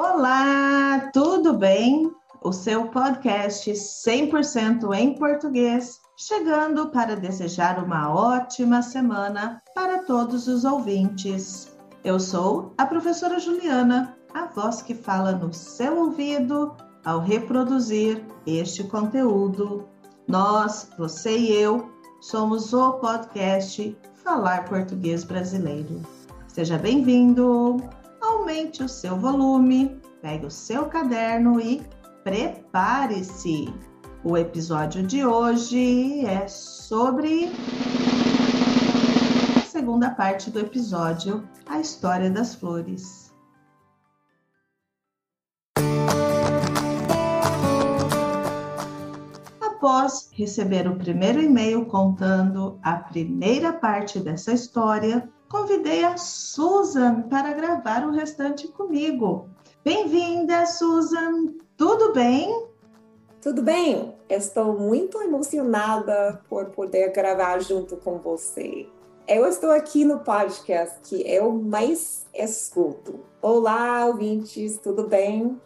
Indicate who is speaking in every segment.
Speaker 1: Olá, tudo bem? O seu podcast 100% em português, chegando para desejar uma ótima semana para todos os ouvintes. Eu sou a professora Juliana, a voz que fala no seu ouvido ao reproduzir este conteúdo. Nós, você e eu, somos o podcast Falar Português Brasileiro. Seja bem-vindo! Aumente o seu volume, pegue o seu caderno e prepare-se! O episódio de hoje é sobre a segunda parte do episódio, a história das flores. após receber o primeiro e-mail contando a primeira parte dessa história, convidei a Susan para gravar o restante comigo. Bem-vinda, Susan! Tudo bem?
Speaker 2: Tudo bem, estou muito emocionada por poder gravar junto com você. Eu estou aqui no podcast que eu mais escuto. Olá, ouvintes, tudo bem?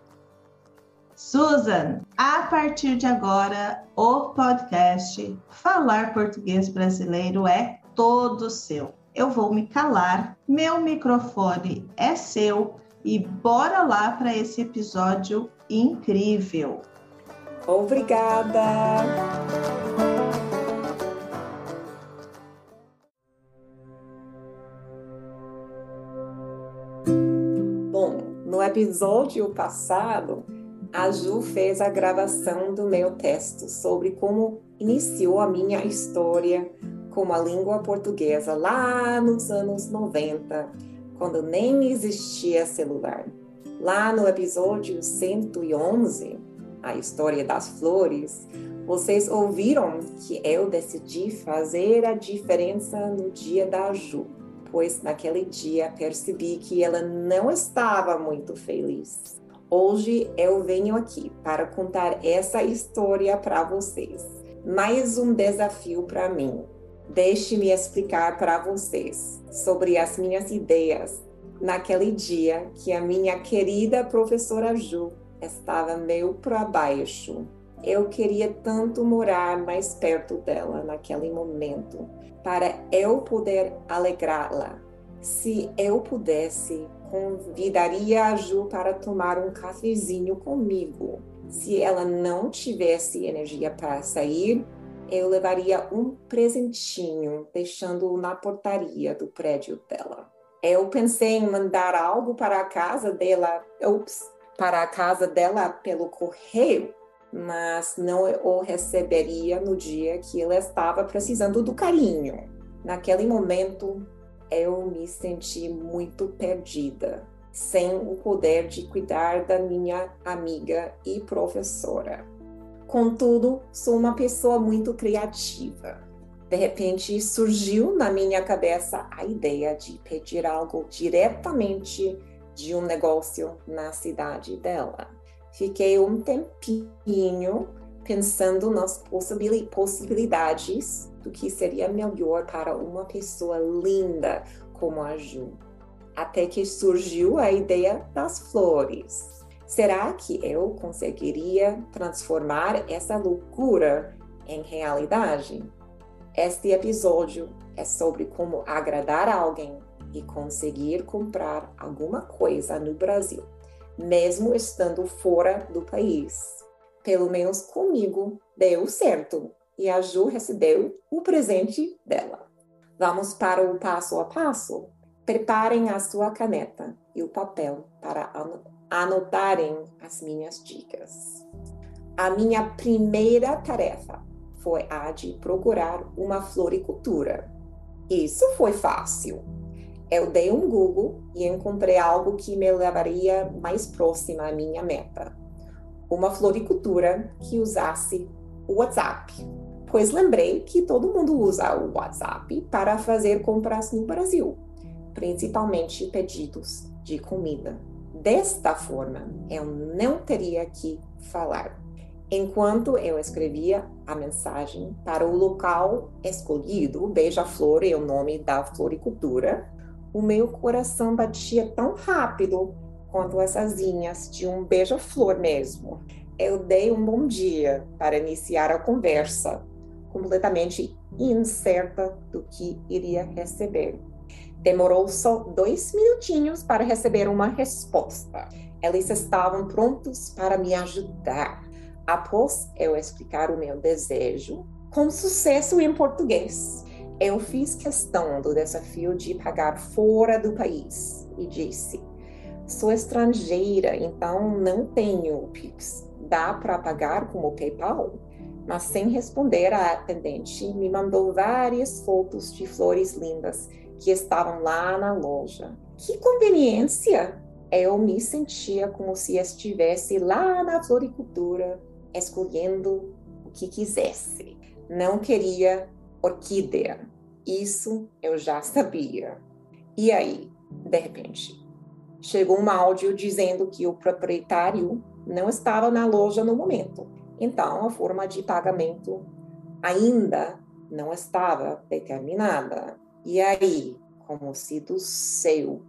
Speaker 1: Susan, a partir de agora, o podcast Falar Português Brasileiro é todo seu. Eu vou me calar, meu microfone é seu e bora lá para esse episódio incrível.
Speaker 2: Obrigada! Bom, no episódio passado, a Ju fez a gravação do meu texto sobre como iniciou a minha história com a língua portuguesa lá nos anos 90, quando nem existia celular. Lá no episódio 111, a história das flores, vocês ouviram que eu decidi fazer a diferença no dia da Ju, pois naquele dia percebi que ela não estava muito feliz. Hoje eu venho aqui para contar essa história para vocês. Mais um desafio para mim. Deixe-me explicar para vocês sobre as minhas ideias naquele dia que a minha querida professora Ju estava meio para baixo. Eu queria tanto morar mais perto dela naquele momento, para eu poder alegrá-la. Se eu pudesse, convidaria a Ju para tomar um cafezinho comigo. Se ela não tivesse energia para sair, eu levaria um presentinho, deixando-o na portaria do prédio dela. Eu pensei em mandar algo para a casa dela, ups, para a casa dela pelo correio, mas não o receberia no dia que ela estava precisando do carinho. Naquele momento, eu me senti muito perdida, sem o poder de cuidar da minha amiga e professora. Contudo, sou uma pessoa muito criativa. De repente surgiu na minha cabeça a ideia de pedir algo diretamente de um negócio na cidade dela. Fiquei um tempinho pensando nas possibilidades do que seria melhor para uma pessoa linda como a Ju. Até que surgiu a ideia das flores. Será que eu conseguiria transformar essa loucura em realidade? Este episódio é sobre como agradar alguém e conseguir comprar alguma coisa no Brasil, mesmo estando fora do país. Pelo menos comigo deu certo e a Ju recebeu o presente dela. Vamos para o passo a passo? Preparem a sua caneta e o papel para anotarem as minhas dicas. A minha primeira tarefa foi a de procurar uma floricultura. Isso foi fácil. Eu dei um Google e encontrei algo que me levaria mais próxima à minha meta. Uma floricultura que usasse o WhatsApp pois lembrei que todo mundo usa o WhatsApp para fazer compras no Brasil, principalmente pedidos de comida. Desta forma, eu não teria que falar. Enquanto eu escrevia a mensagem para o local escolhido, Beija-Flor é o nome da floricultura, o meu coração batia tão rápido quanto as asinhas de um beija-flor mesmo. Eu dei um bom dia para iniciar a conversa, completamente incerta do que iria receber. Demorou só dois minutinhos para receber uma resposta. Eles estavam prontos para me ajudar. Após eu explicar o meu desejo, com sucesso em português, eu fiz questão do desafio de pagar fora do país e disse: sou estrangeira, então não tenho Pix. Dá para pagar com o PayPal? Mas sem responder, a atendente me mandou várias fotos de flores lindas que estavam lá na loja. Que conveniência! Eu me sentia como se estivesse lá na floricultura, escolhendo o que quisesse. Não queria orquídea. Isso eu já sabia. E aí, de repente, chegou um áudio dizendo que o proprietário não estava na loja no momento. Então, a forma de pagamento ainda não estava determinada. E aí, como se do céu,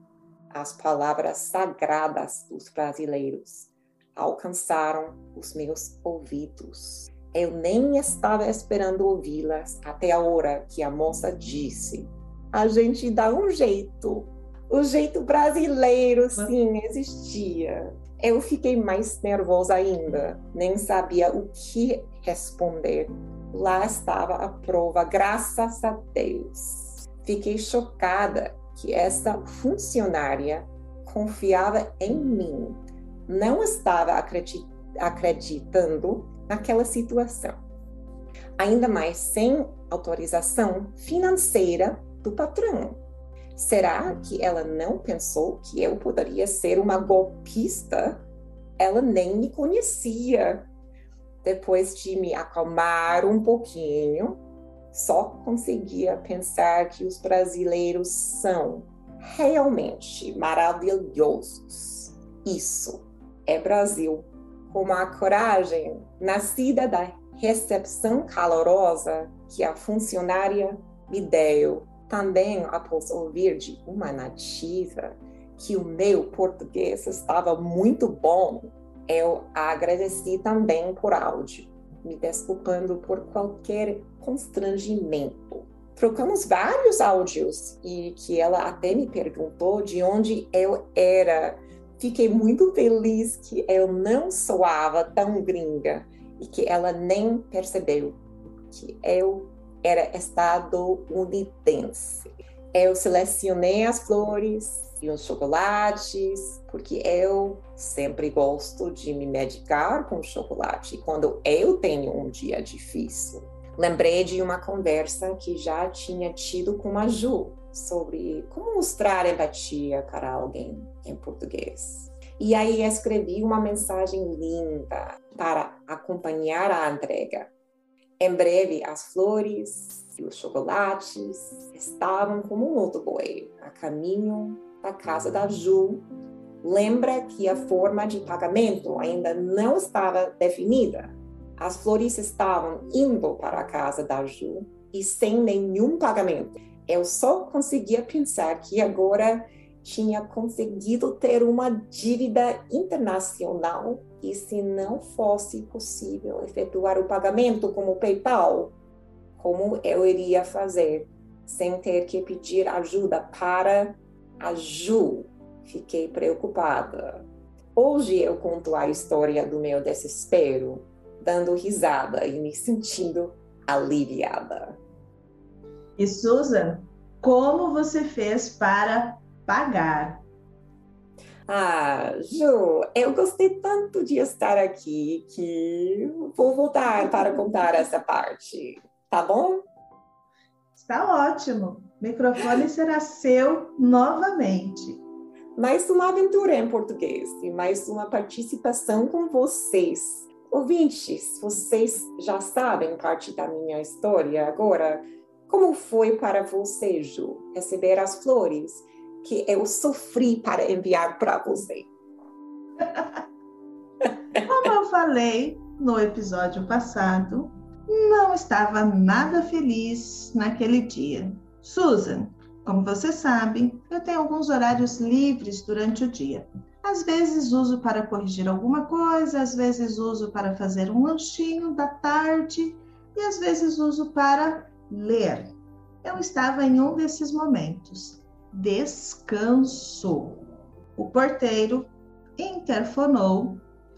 Speaker 2: as palavras sagradas dos brasileiros alcançaram os meus ouvidos. Eu nem estava esperando ouvi-las até a hora que a moça disse: A gente dá um jeito. O jeito brasileiro, sim, existia. Eu fiquei mais nervosa ainda, nem sabia o que responder. Lá estava a prova, graças a Deus. Fiquei chocada que essa funcionária confiava em mim. Não estava acreditando naquela situação. Ainda mais sem autorização financeira do patrão. Será que ela não pensou que eu poderia ser uma golpista? Ela nem me conhecia. Depois de me acalmar um pouquinho, só conseguia pensar que os brasileiros são realmente maravilhosos. Isso é Brasil, com uma coragem nascida da recepção calorosa que a funcionária me deu. Também após ouvir de uma nativa que o meu português estava muito bom, eu agradeci também por áudio me desculpando por qualquer constrangimento. Trocamos vários áudios e que ela até me perguntou de onde eu era. Fiquei muito feliz que eu não soava tão gringa e que ela nem percebeu que eu era estadunidense. Eu selecionei as flores e os chocolates, porque eu sempre gosto de me medicar com chocolate quando eu tenho um dia difícil. Lembrei de uma conversa que já tinha tido com a Ju sobre como mostrar empatia para alguém em português. E aí escrevi uma mensagem linda para acompanhar a entrega. Em breve, as flores e os chocolates estavam como um motoboy a caminho da casa da Ju, lembra que a forma de pagamento ainda não estava definida. As flores estavam indo para a casa da Ju e sem nenhum pagamento. Eu só conseguia pensar que agora tinha conseguido ter uma dívida internacional e se não fosse possível efetuar o pagamento como PayPal, como eu iria fazer sem ter que pedir ajuda para a Ju, fiquei preocupada. Hoje eu conto a história do meu desespero, dando risada e me sentindo aliviada.
Speaker 1: E Susan, como você fez para pagar?
Speaker 2: Ah, Ju, eu gostei tanto de estar aqui que vou voltar para contar essa parte, tá bom?
Speaker 1: Está ótimo. O microfone será seu novamente.
Speaker 2: Mais uma aventura em português e mais uma participação com vocês. Ouvintes, vocês já sabem parte da minha história agora. Como foi para você, Ju, receber as flores que eu sofri para enviar para você?
Speaker 1: Como eu falei no episódio passado, não estava nada feliz naquele dia. Susan, como você sabe, eu tenho alguns horários livres durante o dia. Às vezes uso para corrigir alguma coisa, às vezes uso para fazer um lanchinho da tarde e às vezes uso para ler. Eu estava em um desses momentos. Descanso. O porteiro interfonou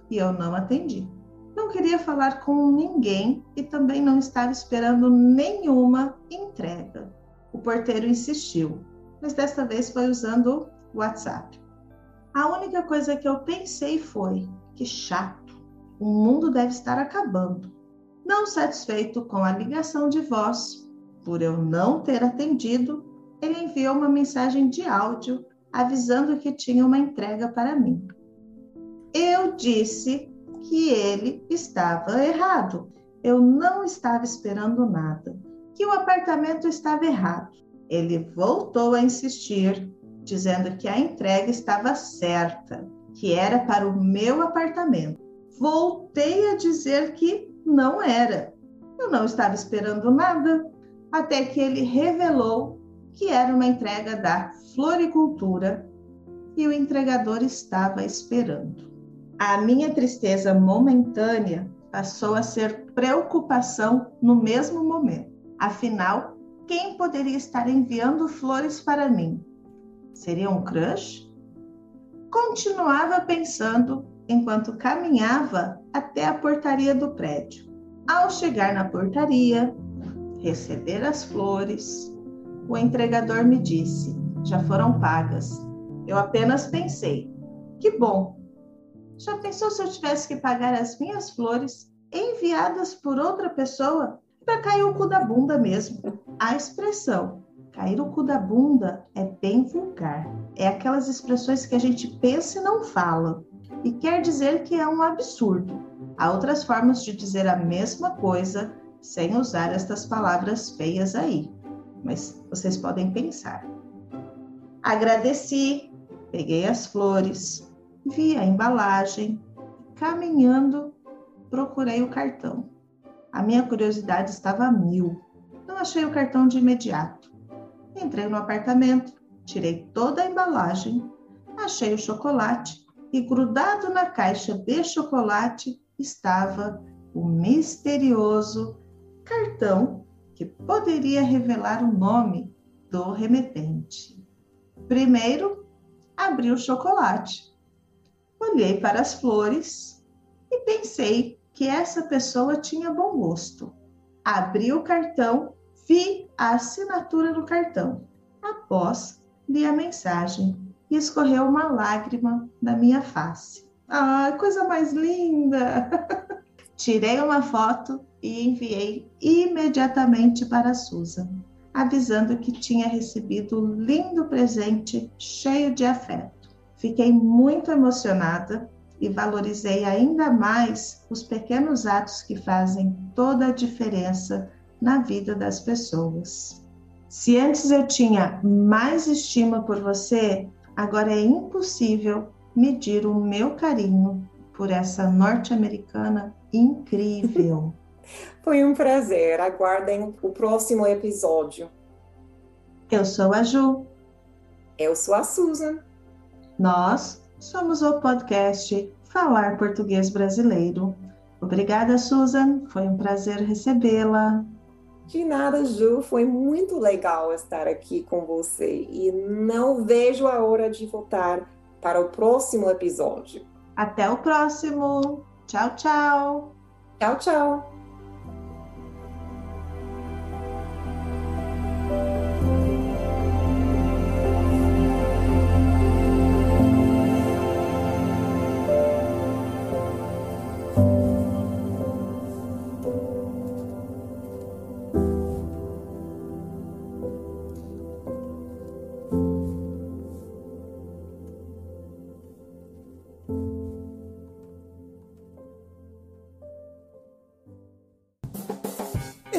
Speaker 1: e eu não atendi. Não queria falar com ninguém e também não estava esperando nenhuma entrega. O porteiro insistiu, mas desta vez foi usando o WhatsApp. A única coisa que eu pensei foi: que chato, o mundo deve estar acabando. Não satisfeito com a ligação de voz, por eu não ter atendido, ele enviou uma mensagem de áudio avisando que tinha uma entrega para mim. Eu disse que ele estava errado. Eu não estava esperando nada, que o apartamento estava errado. Ele voltou a insistir dizendo que a entrega estava certa, que era para o meu apartamento. Voltei a dizer que não era. Eu não estava esperando nada, até que ele revelou que era uma entrega da floricultura e o entregador estava esperando. A minha tristeza momentânea passou a ser preocupação no mesmo momento. Afinal, quem poderia estar enviando flores para mim? Seria um crush? Continuava pensando enquanto caminhava até a portaria do prédio. Ao chegar na portaria, receber as flores, o entregador me disse: já foram pagas. Eu apenas pensei: que bom. Já pensou se eu tivesse que pagar as minhas flores enviadas por outra pessoa? Para cair o cu da bunda mesmo. A expressão Cair o cu da bunda é bem vulgar. É aquelas expressões que a gente pensa e não fala. E quer dizer que é um absurdo. Há outras formas de dizer a mesma coisa sem usar estas palavras feias aí. Mas vocês podem pensar. Agradeci, peguei as flores, vi a embalagem, caminhando, procurei o cartão. A minha curiosidade estava a mil. Não achei o cartão de imediato. Entrei no apartamento, tirei toda a embalagem, achei o chocolate e grudado na caixa de chocolate estava o misterioso cartão que poderia revelar o nome do remetente. Primeiro, abri o chocolate. Olhei para as flores e pensei que essa pessoa tinha bom gosto. Abri o cartão Vi a assinatura no cartão. Após, li a mensagem e escorreu uma lágrima da minha face. Ah, coisa mais linda! Tirei uma foto e enviei imediatamente para a Susan, avisando que tinha recebido um lindo presente cheio de afeto. Fiquei muito emocionada e valorizei ainda mais os pequenos atos que fazem toda a diferença na vida das pessoas. Se antes eu tinha mais estima por você, agora é impossível medir o meu carinho por essa norte-americana incrível.
Speaker 2: Foi um prazer. Aguardem o próximo episódio.
Speaker 1: Eu sou a Ju.
Speaker 2: Eu sou a Susan.
Speaker 1: Nós somos o podcast Falar Português Brasileiro. Obrigada, Susan. Foi um prazer recebê-la.
Speaker 2: De nada, Ju, foi muito legal estar aqui com você e não vejo a hora de voltar para o próximo episódio.
Speaker 1: Até o próximo. Tchau, tchau.
Speaker 2: Tchau, tchau.